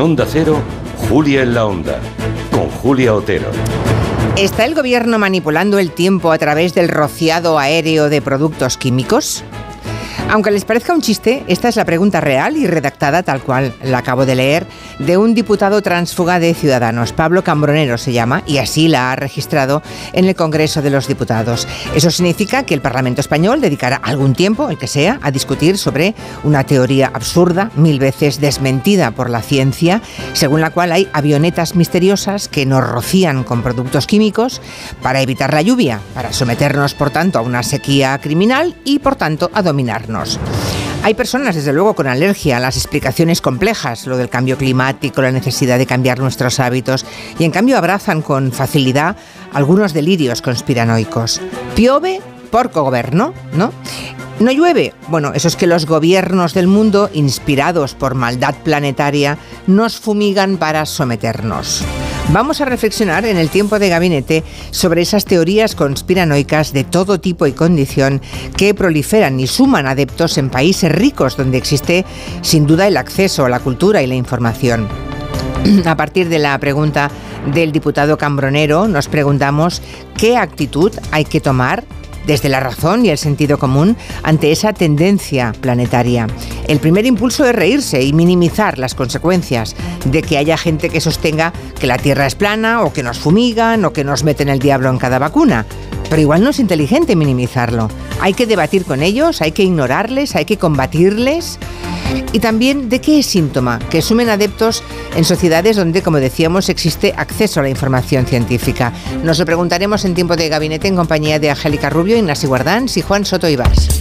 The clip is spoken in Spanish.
Onda Cero, Julia en la Onda, con Julia Otero. ¿Está el gobierno manipulando el tiempo a través del rociado aéreo de productos químicos? Aunque les parezca un chiste, esta es la pregunta real y redactada tal cual la acabo de leer de un diputado transfuga de Ciudadanos, Pablo Cambronero se llama, y así la ha registrado en el Congreso de los Diputados. Eso significa que el Parlamento español dedicará algún tiempo, el que sea, a discutir sobre una teoría absurda, mil veces desmentida por la ciencia, según la cual hay avionetas misteriosas que nos rocían con productos químicos para evitar la lluvia, para someternos, por tanto, a una sequía criminal y, por tanto, a dominarnos. Hay personas, desde luego, con alergia a las explicaciones complejas, lo del cambio climático, la necesidad de cambiar nuestros hábitos, y en cambio abrazan con facilidad algunos delirios conspiranoicos. Piove porco gobierno, ¿no? ¿No llueve? Bueno, eso es que los gobiernos del mundo, inspirados por maldad planetaria, nos fumigan para someternos. Vamos a reflexionar en el tiempo de gabinete sobre esas teorías conspiranoicas de todo tipo y condición que proliferan y suman adeptos en países ricos donde existe sin duda el acceso a la cultura y la información. A partir de la pregunta del diputado Cambronero, nos preguntamos qué actitud hay que tomar desde la razón y el sentido común ante esa tendencia planetaria. El primer impulso es reírse y minimizar las consecuencias de que haya gente que sostenga que la Tierra es plana o que nos fumigan o que nos meten el diablo en cada vacuna. Pero igual no es inteligente minimizarlo. Hay que debatir con ellos, hay que ignorarles, hay que combatirles. Y también de qué es síntoma que sumen adeptos en sociedades donde, como decíamos, existe acceso a la información científica. Nos lo preguntaremos en tiempo de gabinete en compañía de Angélica Rubio, Ignacio Guardán y Juan Soto Ibas.